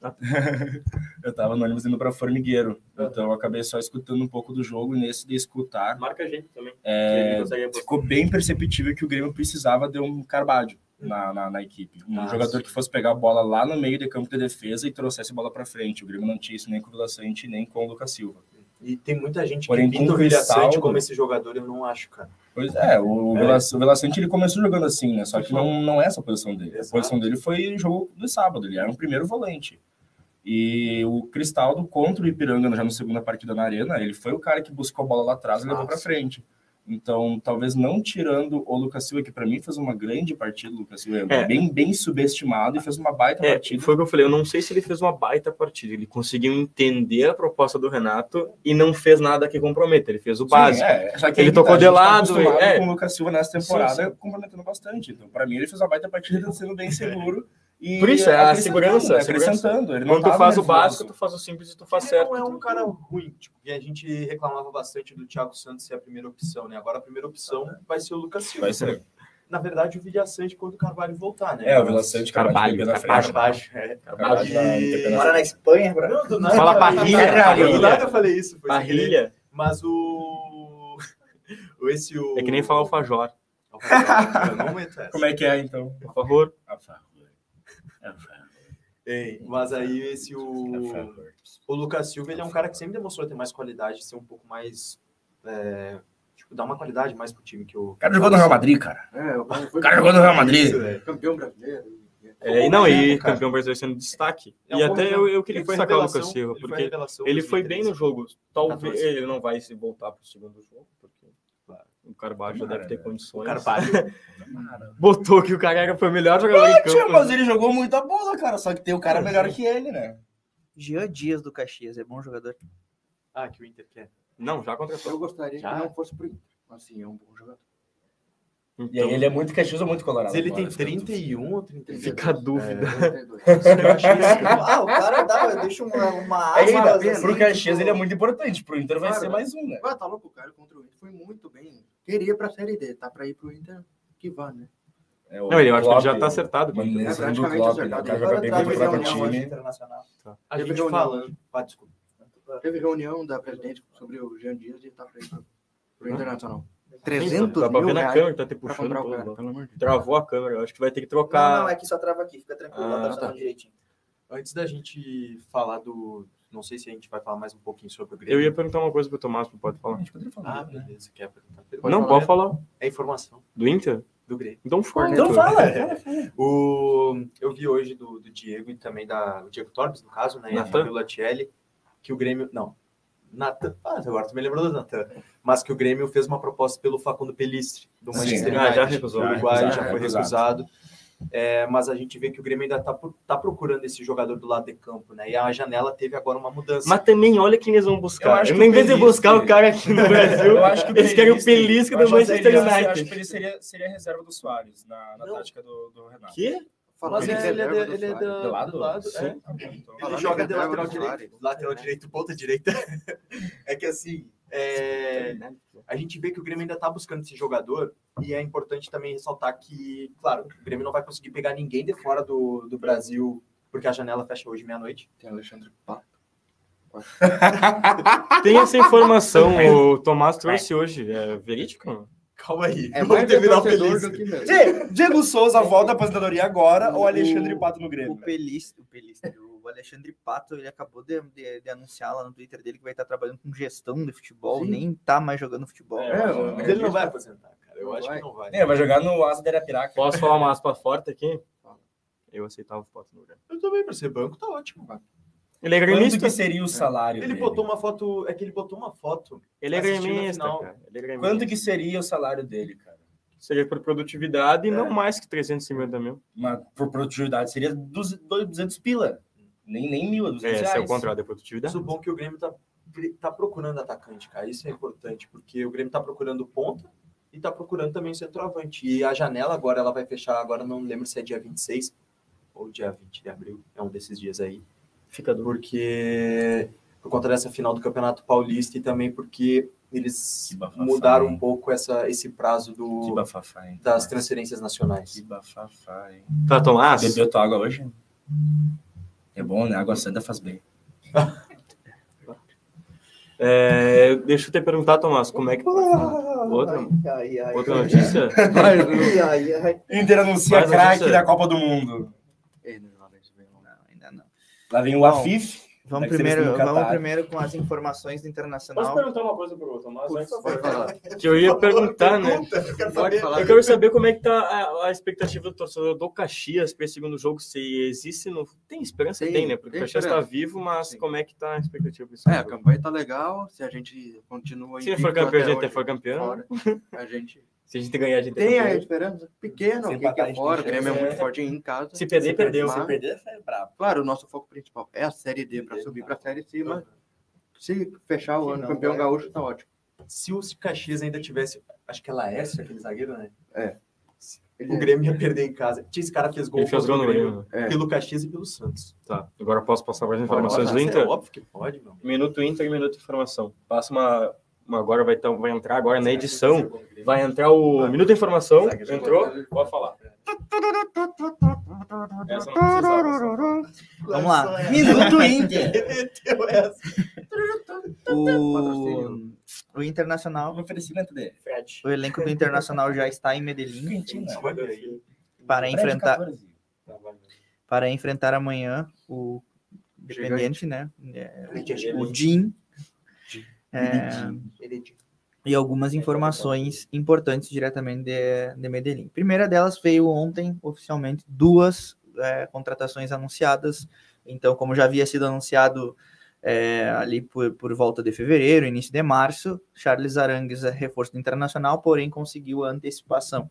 [LAUGHS] Eu tava no ônibus indo pra Formigueiro. Então eu acabei só escutando um pouco do jogo e nesse de escutar Marca a gente também. É, ficou bem perceptível que o Grêmio precisava de um Carvalho na, na, na equipe. Um Ah, jogador que fosse pegar a bola lá no meio de campo de defesa e trouxesse a bola para frente. O Grêmio não tinha isso nem com o Vila Sante, nem com o Lucas Silva. E tem muita gente Porém, que pinta o o Vilha Cristaldo- Sante como esse jogador, eu não acho, cara. Pois é, o, É. Vila, o Vila Sante ele começou jogando assim, né? Só que não, não é essa a posição dele. Exato. A posição dele foi o jogo do sábado, ele era um primeiro volante. E o Cristaldo contra o Ipiranga já na segunda partida na Arena, ele foi o cara que buscou a bola lá atrás e levou para frente. Então, talvez não tirando o Lucas Silva, que para mim fez uma grande partida, o Lucas Silva é, É. bem, bem subestimado e fez uma baita É, partida. foi o que eu falei, eu não sei se ele fez uma baita partida, ele conseguiu entender a proposta do Renato e não fez nada que comprometa, ele fez o Sim, básico. é, que Ele tocou gente de tá lado, acostumado é. com o Lucas Silva nessa temporada, Sim, sim. comprometendo bastante. Então, para mim, ele fez uma baita partida [LAUGHS] sendo bem seguro. E Por isso, é a segurança, né? segurança. acrescentando. Ele não Quando tu faz o nervoso. básico, tu faz o simples e tu faz Ele certo. não é um cara ruim, tipo, e a gente reclamava bastante do Thiago Santos ser a primeira opção, né? Agora a primeira opção vai ser o Lucas Silva. Vai ser. Na verdade, o Vilha Sante quando o Carvalho voltar, né? É, o Vila Sante, Carvalho, Carvalho, na Carvalho. frente. Baixo, é. Carvalho Mora na Espanha, bro. Não, do nada Fala parrilha, parrilha. Do nada eu falei isso. Parrilha Mas o... [LAUGHS] o... Esse o... é que nem falar alfajor. Eu não aguento essa. Como é que é, então? Por favor. A favor. A favor. Ei, mas aí esse A o... O Lucas Silva, ele é um cara que sempre demonstrou ter mais qualidade, ser um pouco mais... é, Tipo, dar uma qualidade mais pro time que o... O cara jogou no Real Madrid, cara. É, o cara O foi cara jogou no Real Madrid. Isso, velho. campeão brasileiro. É, e não, e exemplo, cara. campeão brasileiro sendo destaque. É um e até eu, eu queria destacar o Lucas Silva, ele foi porque ele foi bem no 2013. jogo. Talvez 14. ele não vai se voltar pro segundo jogo, porque o Carvalho já deve ter condições. O Carvalho. [LAUGHS] Botou que o cara era- foi o melhor jogador Tio, campo. mas ele jogou muita bola, cara. Só que tem o cara melhor que ele, né? Jean Dias do Caxias, é bom jogador. Ah, que o Inter quer. Não, já contratou. Eu gostaria Já? que não fosse pro Inter. Assim, é um bom jogador. E aí ele é muito Caxias ou muito Colorado? Mas ele tem agora, fica 31 ou 32? Fica a dúvida. [LAUGHS] ah, o cara dá, deixa uma, uma É, dá- assim, pro Caxias tipo, ele é muito importante, pro Inter vai Claro, ser né? mais um, né? Ah, tá louco, o cara contra o Inter foi muito bem. Queria pra Série D, tá pra ir pro Inter, que vá, né? É, Não, ele, eu acho que ele já tá acertado. Manutenção É praticamente Klopp, né? acertado. O cara Agora joga bem contra o time. internacional. A Teve gente reunião falando. Ah, desculpa. Teve reunião da presidente sobre o Jean Dias e tá pra ir pro? Internacional. Dá 300 pra ver mil na reais câmera, tá te puxando. comprar o todo, cara, pelo. Travou a câmera, eu acho que vai ter que Não, trocar. não, é que só trava aqui, fica tranquilo, Ah, tá tá. funcionando direitinho. Antes da gente falar do. Não sei se a gente vai falar mais um pouquinho sobre o Grêmio. Eu ia perguntar uma coisa pro Tomás, não pode falar. Ah, beleza. Quer perguntar? não, pode falar. É informação Do Inter? do Grêmio. Então fala. Então [LAUGHS] fala. O, eu vi hoje do, do Diego e também da. O Diego Torres, no caso, né? E Natan? do Latielli, que o Grêmio. Não. Natan. Ah, agora tu me lembrou do Natan. Mas que o Grêmio fez uma proposta pelo Facundo Pelistre, do. Manchester Ah, United. já recusou. do Uruguai, Já já, foi recusado. recusado. É, mas a gente vê que o Grêmio ainda tá, pro- tá procurando esse jogador do lado de campo, né? E a janela teve agora uma mudança. Mas também, olha quem eles vão Eu buscar. acho que Em vez de buscar o cara aqui no [LAUGHS] Brasil, Eu acho que eles querem o Pelistre- Pelisca eu do Manchester United. Acho que ele seria, seria a reserva do Soares na, na tática do, do Renato. Que? Falando Mas é, ele é, do ele é Suárez. da- Do lado? do lado. É. Então, Ele Falando joga em de lateral do direito, lateral direito, ponta direita. [LAUGHS] É que assim, é, a gente vê que o Grêmio ainda tá buscando esse jogador e é importante também ressaltar que, claro, o Grêmio não vai conseguir pegar ninguém de fora do, do Brasil, porque a janela fecha hoje meia-noite. Tem Alexandre Pato. [LAUGHS] Tem essa informação, [LAUGHS] o Tomás trouxe hoje. É verídico? Calma aí, É mais terminar o feliz. do que. Diego- Diego Souza volta da aposentadoria agora ou O- Alexandre Pato no O Grêmio? Pelistre, o Pelistre, o Alexandre Pato, ele acabou de, de- de anunciar lá no Twitter dele que vai estar trabalhando com gestão de futebol, Sim. nem tá mais jogando futebol. É, o- Mas ele não vai aposentar, cara. Eu Não acho vai. que não vai. É, vai jogar no Asa de Arapiraca. Posso falar uma aspa forte aqui? Eu aceitava o Pato no Grêmio. Eu também, pra ser banco, tá ótimo. Ele é Quanto gremista. que seria o salário Ele dele? botou uma foto, é que ele botou uma foto. Ele é gremista, final. cara. Ele é gremista. Quanto que seria o salário dele, cara? Seria por produtividade e É. não mais que 350 mil. Uma, por produtividade seria 200 pila. Nem, nem mil, é 200 É, esse reais. é o contrato de produtividade. Isso bom que o Grêmio tá, tá procurando atacante, cara. Isso é importante, porque o Grêmio tá procurando ponta e tá procurando também centroavante. E a janela agora, ela vai fechar, agora não lembro se é dia 26 ou dia 20 de abril, é um desses dias aí. Fica duro. Porque por conta dessa final do Campeonato Paulista e também porque eles bafafá, mudaram hein? um pouco essa, esse prazo do, bafafá, hein? das transferências nacionais. Que bafafá, hein? Tá, Tomás? Bebeu tua água hoje? É bom, né? Água santa faz bem. [LAUGHS] É, deixa eu te perguntar, Tomás, como é que. Outra, Ai, ai, outra notícia? [LAUGHS] ai, ai, ai. Inter anuncia craque da Copa do Mundo. Ei, não, não, isso vem, não. Não, ainda não. Lá vem o Bom. Afif. Vamos primeiro, vamos primeiro com as informações do Posso Internacional. perguntar uma coisa pro Tomás? antes? Pode falar. Que eu ia perguntar, né? Pode falar. Eu quero saber como é que tá a, a expectativa do torcedor do Caxias para esse segundo jogo, se existe, no... tem esperança? Tem, Tem, né? Porque tem o Caxias está vivo, mas Sim. como é que tá a expectativa para esse É, a jogo? campanha tá legal. Se a gente continua Se for campeão, a gente for campeão. fora, a gente Se a gente ganhar, a gente é tem a campeão. esperança pequena, Se o que empatar, a é fora, o tem Grêmio é muito é. forte em casa. Se perder, perdeu. Mas- Se perder, é brabo. Claro, o nosso foco principal é a Série D para subir para a Série C, mas se fechar o Se ano não, campeão gaúcho, tá ótimo. Se o Caxias ainda tivesse, acho que é Laércio, aquele zagueiro, né? Ele O Grêmio ia perder em casa. Tinha esse cara fez gol Ele fez gol no Grêmio Grêmio. É. pelo Caxias e pelo Santos. Tá, agora posso passar mais informações do Inter? É óbvio que pode, meu. Minuto Inter e minuto informação. Passa uma agora vai, ter- vai entrar agora na edição. Vai entrar o minuto de informação. Entrou? Pode falar. Essa não precisava. Vamos lá. Minuto Inter. [LAUGHS] Meteu essa. O, o Internacional, oferecimento dele. Fred. o elenco do Internacional já está em Medellín para enfrentar 14. para enfrentar amanhã o Independiente, né? É, o Jim. É, e algumas informações importantes diretamente de, de Medellín. Primeira delas veio ontem, oficialmente, duas é, contratações anunciadas. Então, como já havia sido anunciado é, ali por, por volta de fevereiro, início de março, Charles Arangues é reforço internacional, porém conseguiu a antecipação.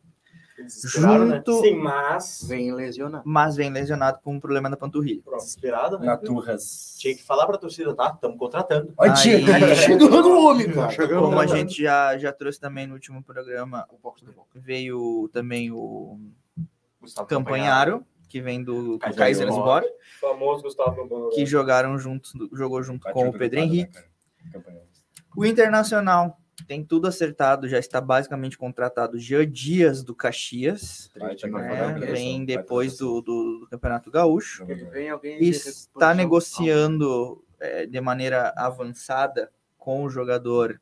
Né? Junto, Sim, mas. vem lesionado. mas vem lesionado com um problema na panturrilha. Desesperado, né? Naturras. Tinha que falar pra torcida, tá? Estamos contratando. Aí- chegando o homem, cara. Como a gente já, já trouxe também no último programa, veio também o Gustavo Campanharo, que vem do Kaiser Kaiserslautern, Famoso Gustavo que jogaram juntos, jogou junto com o Pedro né, Henrique. Campanha. O Internacional tem tudo acertado, já está basicamente contratado Jean Dias do Caxias, Vai, né? vem depois do, do, do Campeonato Gaúcho. E está negociando é, de maneira avançada com o jogador,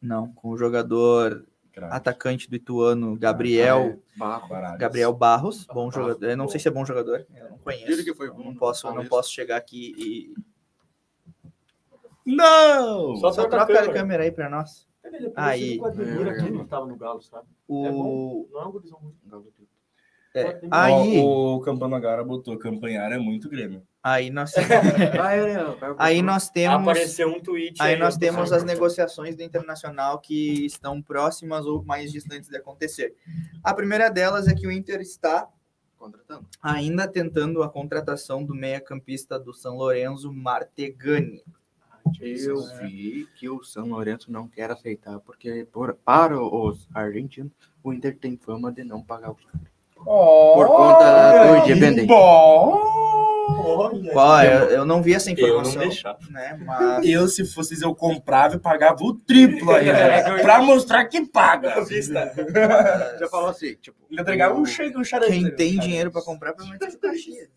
não, com o jogador atacante do Ituano, Gabriel. Barro. Baralhos. Gabriel Barros, bom jogador. Eu não sei se é bom jogador, eu não conheço. Ele que foi bom não posso, não posso chegar aqui e Não! Só só troca a troca a câmera. câmera aí para nós. Aí. Aí. É, aqui no Galo, sabe? O É bom. Não é um gurizão ruim. é, aí, o Campano agora botou campanhar é muito Grêmio. aí nós [LAUGHS] aí nós temos Apareceu um tweet. aí nós eu- temos as negociações do Internacional que estão próximas ou mais distantes de acontecer. A primeira delas é que o Inter está Contratando. ainda tentando a contratação do meia-campista do São Lourenço, Martegani. Eu vi que o São Lourenço não quer aceitar, porque por, para os argentinos, o Inter tem fama de não pagar os caras. Por conta do Independente. Olha. Qual é? Eu, eu não vi essa Eu não informação, deixar. né? Mas Eu, se fosse eu comprava e pagava o triplo ainda. pra mostrar que paga. Já falou assim, tipo, Ainda entregava um shake, um charangue. quem tem dinheiro para comprar, provavelmente é o Caxias.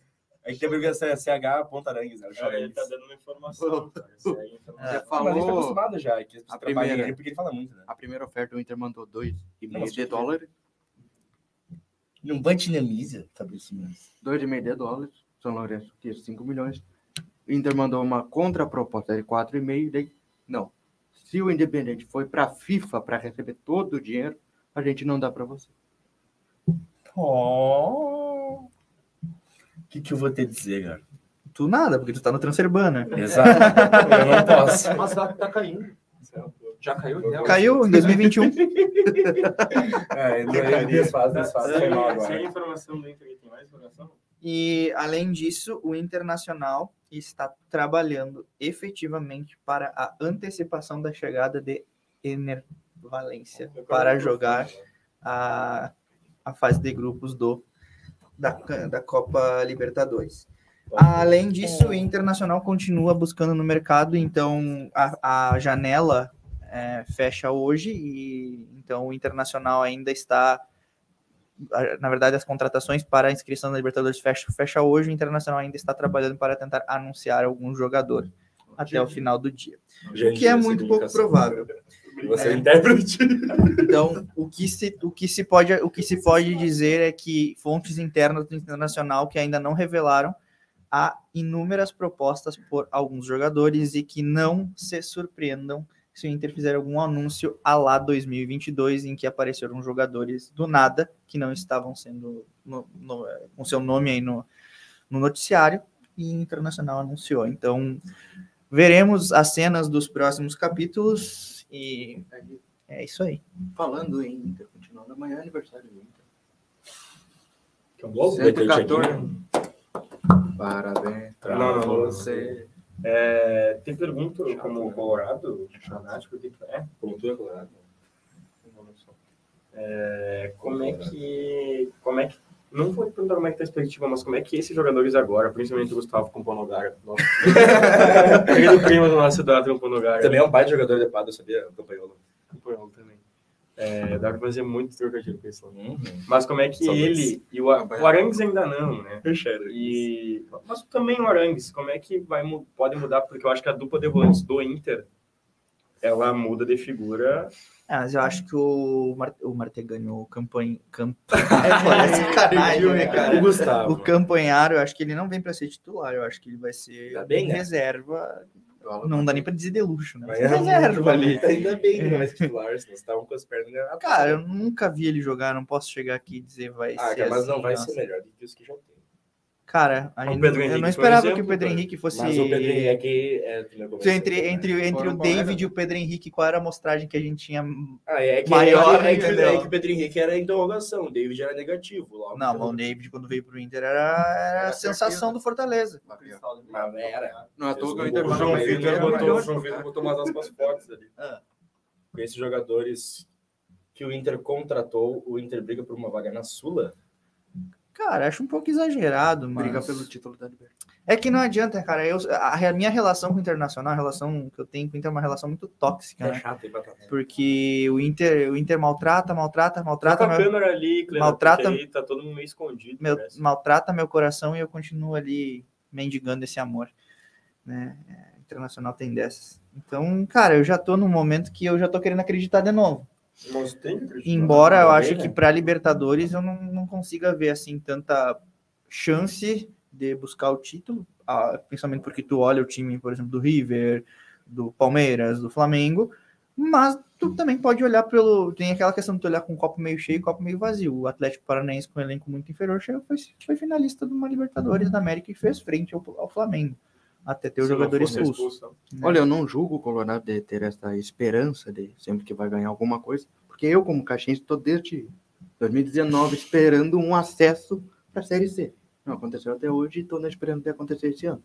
A gente teve que ver CH Ponta Arangues, né? O Ele tá dando uma informação. cara. Isso aí é [LAUGHS] informação. já É, Mas a gente tá falou acostumado já. Que as pessoas a trabalham primeira. nele porque ele fala muito, né? a primeira oferta, o Inter mandou dois e Não, meio mas de por quê? dólares. Não bate na mesa, Fabrício Mendes. Dois e meio de dólares. São Lourenço quis 5 milhões. O Inter mandou uma contraproposta de 4,5. Daí, não. Se o Independente foi para a FIFA para receber todo o dinheiro, a gente não dá para você. Oh. O que, que eu vou ter a dizer, cara? Tu nada, porque tu tá no Transfer Banner. Exato. eu não posso. Mas tá, tá caindo. Já caiu? Já Caiu em 2021. [LAUGHS] É, ele desfaz, desfaz. Sem agora. informação do Inter, tem mais informação? E, além disso, o Internacional está trabalhando efetivamente para a antecipação da chegada de Ener Valência para jogar a, a fase de grupos do, da, da Copa Libertadores. Além disso, o Internacional continua buscando no mercado, então a, a janela é, fecha hoje e então o Internacional ainda está na verdade, as contratações para a inscrição da Libertadores fecha, fecha hoje. O Internacional ainda está trabalhando para tentar anunciar algum jogador até o final do dia. O que é muito pouco provável. Você é intérprete. Então, o que, se, o, que se pode, o que se pode dizer é que fontes internas do Internacional que ainda não revelaram há inúmeras propostas por alguns jogadores e que não se surpreendam se o Inter fizer algum anúncio a lá 2022 em que apareceram jogadores do nada que não estavam sendo no- no- com seu nome aí no, no noticiário e Internacional anunciou. Então veremos as cenas dos próximos capítulos e é isso aí. Falando em Inter, continuando amanhã é aniversário do Inter. Que é um bloco daquele 114. check-in. Parabéns pra Não, não, não. você. É, tem pergunta como Colorado, fanático, o que que é? Como tu é colorado. É, como é que. Como é que. Não vou perguntar como é que tá a perspectiva, mas como é que esses jogadores agora, principalmente o Gustavo Componogara, nosso [LAUGHS] querido primo do nosso Eduardo Componogara, Também é um baita jogador de pada, sabia? O Campanholo. Companholo também. É, dá pra fazer muito trocadilho com isso. Uhum. Mas como é que Saudades. ele e o, o Arangues ainda não, né? E, mas também o Arangues, como é que vai, pode mudar? Porque eu acho que a dupla de volantes do Inter, ela muda de figura. Ah, mas eu acho que o, Mar o Martegani, o campanha. Camp... [LAUGHS] é, [LAUGHS] sacanagem, né, cara? O Gustavo. O Campanharo, eu acho que ele não vem para ser titular, eu acho que ele vai ser Tá bem, né? reserva. Não dá nem para dizer de luxo, né? Mas ser reserva ali. Ainda bem que não é titular, senão você estavam com as pernas. Cara, eu nunca vi ele jogar, não posso chegar aqui e dizer vai Ah, ser cara, mas não assim, vai nossa. ser melhor do que os que já tem. Cara, a gente- Pedro eu não esperava que o exemplo, Pedro. Henrique fosse. Mas o Pedro Henrique é... começou, Entre, né? entre, entre o era? David e o Pedro Henrique, qual era a amostragem que a gente tinha? Ah, é que, Maior, é, que, é, que, é que o Pedro Henrique era interrogação, o David era negativo. Logo, Não, mas o David, quando veio pro Inter, era, era a Era sensação certeza. do Fortaleza. Mas era. Não é à toa que o O Inter João Vitor botou, o João Vitor botou umas aspas fortes ali. Ah. Com esses jogadores que o Inter contratou, o Inter briga por uma vaga na Sula. Cara, acho um pouco exagerado, mas... Briga pelo título da Libertadores. É que não adianta, cara. Eu, a, a minha relação com o Internacional, a relação que eu tenho com o Inter é uma relação muito tóxica, É né? chato, hein, batata? Porque o Inter, o Inter maltrata, maltrata, Tá maltrata, com a meu, câmera ali, Cleber, maltrata- aí tá todo mundo meio escondido. meu- parece. maltrata meu coração e eu continuo ali mendigando esse amor. Né? É, Internacional tem dessas. Então, cara, eu já tô num momento que eu já tô querendo acreditar de novo. Embora eu acho né? que para Libertadores eu não, não consiga ver assim tanta chance de buscar o título, ah, principalmente porque tu olha o time, por exemplo, do River, do Palmeiras, do Flamengo, mas tu também pode olhar pelo. Tem aquela questão de tu olhar com o copo meio cheio e copo meio vazio. O Atlético Paranaense, com um elenco muito inferior, chegou, foi, foi finalista de uma Libertadores da América e fez frente ao, ao Flamengo. Até ter o Se não jogador expulso. expulsão. né? Olha, eu não julgo o Colorado de ter essa esperança de sempre que vai ganhar alguma coisa, porque eu, como caixinha, estou desde 2019 esperando um acesso para a Série C. Não aconteceu até hoje e estou esperando de acontecer esse ano.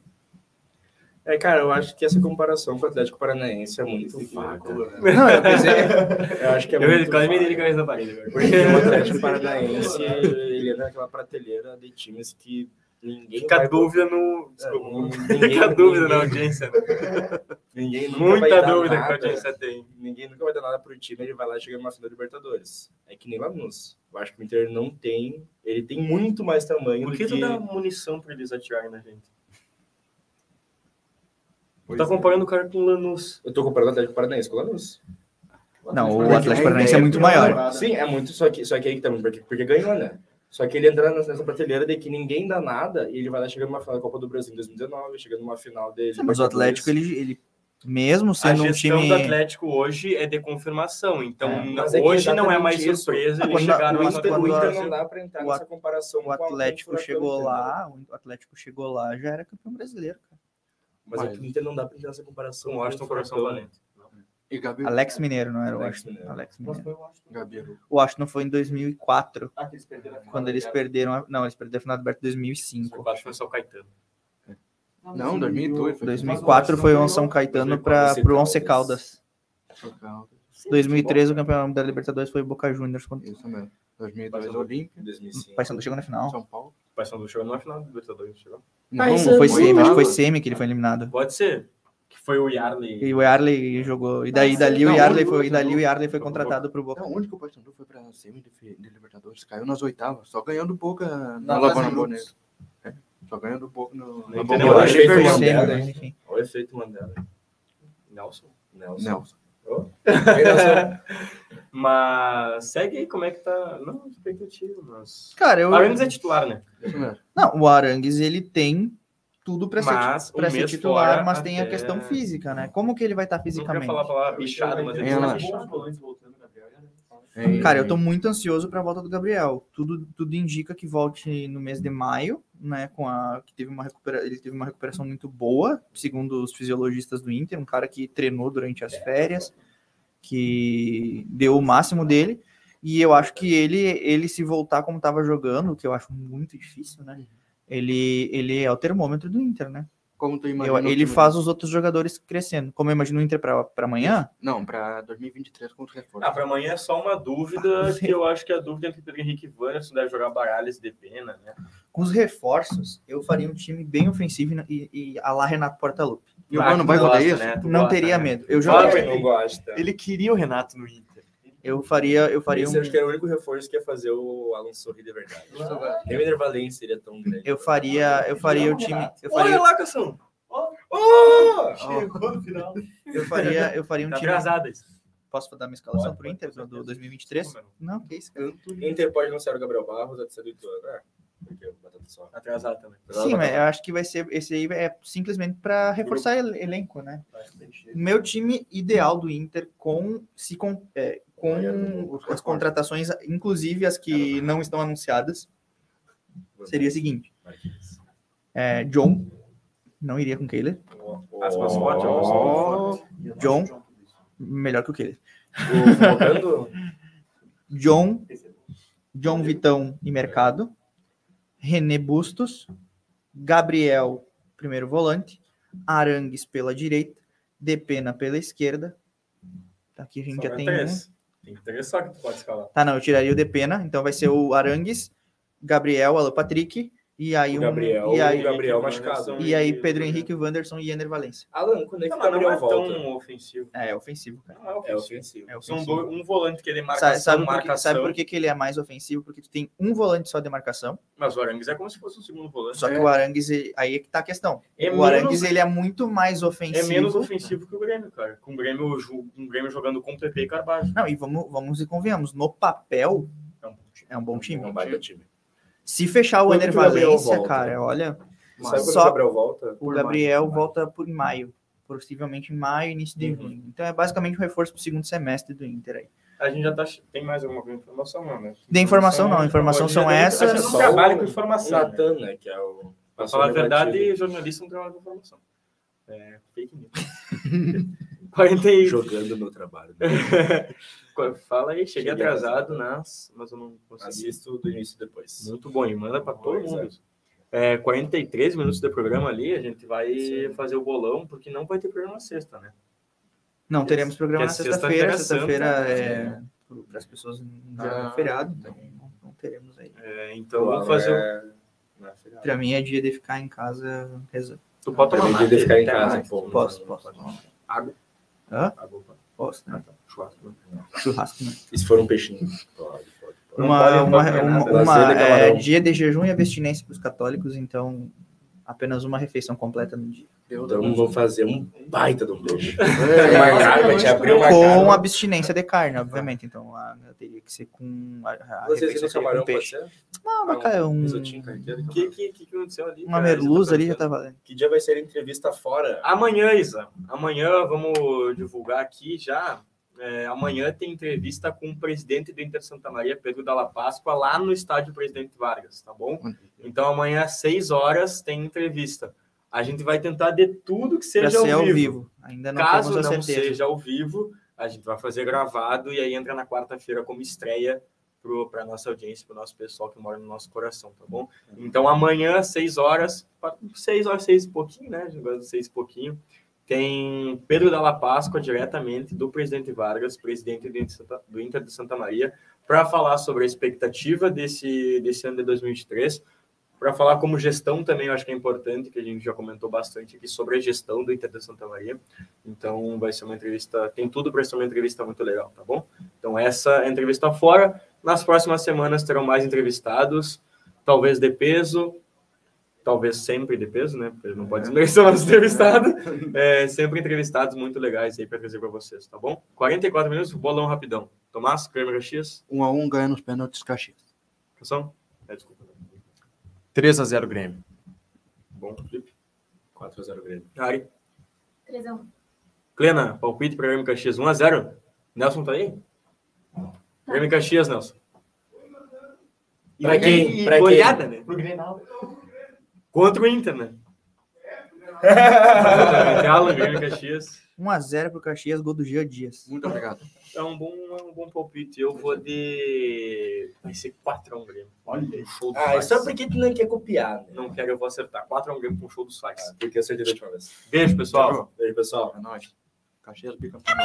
É, cara, eu acho que essa comparação com o Atlético Paranaense é muito vaga. Não, eu pensei, [LAUGHS] Eu acho que é Eu muito quase me dei cabeça na parede. Porque o Atlético Paranaense, ele é naquela prateleira de times que ninguém Fica vai... dúvida no. Desculpa. [LAUGHS] Ninguém- Fica dúvida na ninguém- audiência. né? [LAUGHS] Ninguém nunca vai Muita dar dúvida que a nada. audiência tem. Ninguém nunca vai dar nada pro time, ele vai lá e chega numa final da Libertadores. É que nem Lanús. Eu acho que o Inter não tem... Ele tem muito mais tamanho Por do que que... tu dá munição pra eles atirarem na gente? Tu tá é. comparando o cara com o Lanús. Eu tô comparando o Atlético Paranaense com o Lanús. não, o Atlético Paranaense é muito maior. Sim, é muito, só que, só que aí que tá, porque, porque ganhou, né? Só que ele entra nessa prateleira de que ninguém dá nada e ele vai lá chegando numa final da Copa do Brasil em 2019, chegando numa final dele. Sim, mas o Atlético, ele, ele mesmo A sendo um gestão time. do Atlético hoje é de confirmação. Então, É, mas é que hoje não é mais isso. surpresa Ah, ele quando- chegar o Inter, o Inter a- não dá pra entrar o nessa comparação O Atlético chegou entendeu? lá, o Atlético chegou lá, já era campeão brasileiro. cara. Mas, é que o Inter não dá pra entrar nessa comparação com o Washington com Coração Furacão. Valente. E Gabi, Alex Mineiro, não era o Alex Washington. Mineiro. Alex Mineiro. foi o Washington. Gabiru. O Washington foi em 2004, Ah, eles perderam a final quando da eles Libertadores. perderam. a- Não, eles perderam a final do Libertadores em 2005. Eu acho que foi só o Caetano. Não, 2002 foi 2004 foi o São Caetano para o Once Caldas. 2013 o campeão da Libertadores foi o Boca Juniors contra Isso mesmo. 2002 Passou. Olímpia, Em 2005. o Paysandu chegou na final. São Paulo. O Paysandu chegou numa final do Libertadores, chegou? Não, foi semi, acho que foi semi que ele foi eliminado. Pode ser. Que foi o Yarley. E o Yarley jogou. E daí, dali, o Não, Yarley foi, o e dali o Yarley foi contratado pro Boca. Não, onde que o Paysandu foi pra semi de, de Libertadores? Caiu nas oitavas, só ganhando pouca na Na Lavana fase de Boneira. É, só ganhando pouco no, na o Bombonera. Que efeito. Mandela. Olha o efeito Mandela. Nelson. Nelson. Nelson. [LAUGHS] [LAUGHS] Mas segue aí como é que tá. Não, expectativa, mas. Cara, eu. O Arangues é titular, né? Não, o Arangues ele tem tudo para ser, pra ser titular, mas tem a até- questão física, né? Como que ele vai estar Não quero fisicamente? falar a palavra bichado, mas ele tá bichado. É, Cara, eu tô muito ansioso para a volta do Gabriel. Tudo, tudo indica que volte no mês de maio, né? Com a que teve uma recupera... ele teve uma recuperação muito boa, segundo os fisiologistas do Inter, um cara que treinou durante as férias, que deu o máximo dele. E eu acho que ele, ele se voltar como estava jogando, que eu acho muito difícil, né? Ele, ele é o termômetro do Inter, né? Como tu Eu- imagina? o ele faz os outros jogadores crescendo. Como eu imagino o Inter para amanhã, Não, pra 2023 com os reforços. Ah, para amanhã é só uma dúvida, que eu acho que a dúvida entre Pedro Henrique e Wanderson deve jogar Baralhas de pena, né? com os reforços, eu faria um time bem ofensivo e, e a lá Renato Portaluppi. E o Mano vai gosta, isso? né? Tu Não gosta, teria né? medo. Eu, Claro que não gosta. Ele queria o Renato no Inter. Eu faria, eu faria Esse um, acho que era o único reforço que ia fazer o Alan sorrir de verdade. Nem o Eder Valencia seria tão grande. eu faria, eu faria o time, eu Olha faria, lá, Cação! Chegou no final. eu faria, eu faria um Tá time. atrasada isso. Posso dar uma escalação Pode, pro Inter do certeza. 2023? Não, que isso. Inter pode anunciar o Gabriel Barros, a do Ituano. É, porque o Batata só. Atrasada também. Sim, mas eu acho que vai ser esse aí é simplesmente para reforçar el- elenco, né? Meu time ideal do Inter com se com, é, com as contratações, inclusive as que não estão anunciadas, seria o seguinte: é, John. Não iria com Kehler, forte. John melhor que o Kehler. [LAUGHS] John, John Vitão e Mercado, René Bustos, Gabriel, primeiro volante, Arangues pela direita, Depena pela esquerda. Tá Aqui a gente Só já vai tem um. Tem três só que tu pode escalar. Tá, não, eu tiraria o Depena, então vai ser o Arangues, Gabriel, Alan Patrick, e aí o um. Gabriel, e aí, o Gabriel machucado. e aí Pedro Henrique, Wanderson e Ener Valência. Alan, quando é que Não, o mas não Gabriel é volta? tão ofensivo. É, ofensivo, cara. Não é É ofensivo. É ofensivo. dois, um volante que ele marcação, Sabe, sabe, por que, marcação. sabe por que, que ele é mais ofensivo? Porque tu tem um volante só de marcação, Mas o Arangues é como se fosse um segundo volante. só que o Arangues, aí é que tá a questão. É o menos- Arangues, ele é muito mais É ofensivo. menos ofensivo que o Grêmio, cara. Com o Grêmio, o Grêmio jogando com PP e Carvalho. Não, e vamos, vamos e convenhamos, no papel É um bom time. é um bom time. É um baita time. Se fechar o Quando Ener que o Gabriel Valência, volta? cara, olha, Sabe Só- o Gabriel volta? o Gabriel volta por maio, possivelmente em maio, início de Uhum. junho. Então é basicamente um reforço pro segundo semestre do Inter aí. A gente já tá. Tem mais alguma informação, não, né? De informação não, informação são essas. A gente não Só trabalha o- com O informação. Natan, né? Que é o. Pra falar a verdade, jornalista não trabalha com informação. É fake news. [LAUGHS] 40 e... [LAUGHS] Jogando meu trabalho. [LAUGHS] Fala aí, cheguei Cheguei atrasado, nas, mas eu não consegui. Assisto do início depois. Muito bom, e manda pra todo Pois mundo. É, 43 minutos de programa ali, a gente vai fazer o bolão, porque não vai ter programa na sexta, né? Não, teremos programa na Porque sexta-feira. sexta-feira é santa, é para as pessoas não Ah. feriado, então não, não teremos aí. É, então vamos fazer. feriado. Pra mim é dia de ficar em casa rezando. Tu pode tomar Permitido mate, de ficar em casa, mais. pô. Posso, posso. Água. Hã? Pode. Posso, né? Churrasco. né? Churrasco, né? E se for um peixinho? Pode, pode, pode. Uma, uma, uma, uma- é, dia de jejum e abstinência para os católicos, então apenas uma refeição completa no dia. Então vamos fazer um baita de um peixe. É, [LAUGHS] Uma carne, vai te abrir uma Com abstinência de carne, obviamente. Então a, teria que ser com a, a Vocês refeição seria com peixe. Não, mas, Ah, cara, um, O que, que, que aconteceu ali? uma cara? Isa merluza tá ali já tá valendo. Que dia vai ser a entrevista fora? Amanhã, Isa. Amanhã vamos divulgar aqui já. É, amanhã tem entrevista com o presidente do Inter Santa Maria, Pedro Dalla Páscoa, lá no estádio Presidente Vargas, tá bom? Então amanhã às 6 horas tem entrevista. A gente vai tentar de tudo que seja ao ao vivo. vivo. Ainda não Caso a não certeza. seja ao vivo, a gente vai fazer gravado e aí entra na quarta-feira como estreia para nossa audiência, para o nosso pessoal que mora no nosso coração, tá bom? Então amanhã, às 6 horas, 6 horas, 6 e pouquinho, né? Jogando 6 e pouquinho, tem Pedro Dalla Páscoa, diretamente do presidente Vargas, presidente do Inter de Santa- Maria, para falar sobre a expectativa desse, desse ano de 2023, para falar como gestão também, eu acho que é importante, que a gente já comentou bastante aqui sobre a gestão do Inter de Santa Maria. Então vai ser uma entrevista, tem tudo para ser uma entrevista muito legal, tá bom? Então essa é a entrevista fora. Nas próximas semanas terão mais entrevistados, talvez de peso, talvez sempre de peso, né? Porque não pode desmerecer o nosso entrevistado. [LAUGHS] É, sempre entrevistados muito legais aí para trazer para vocês, tá bom? 44 minutos, bolão rapidão. Tomás, Câmara X, Um a um ganha nos pênaltis Caxias. Cação? É, desculpa. 3x0 Grêmio. Bom, Felipe. 4x0 Grêmio. Ari. 3x1. Clena, palpite para Grêmio Caxias. 1x0. Nelson tá aí? Grêmio e Caxias, Nelson. E Pra quem? Pra quem? né? Pro Grenal. Contra o Inter, né? Galo, e Caxias. 1x0 pro Caxias, gol do Gia Dias. Muito obrigado. É um bom, é um bom palpite. Eu vou de. Vai ser 4x1 Grêmio. Olha, show do Ah, é só porque tu não quer copiar, né? Não quero, eu vou acertar. 4x1 Grêmio com o show dos Fax. Porque eu acertei da última vez. Beijo, pessoal. Beijo, pessoal. É nóis. Caxias bicampeão.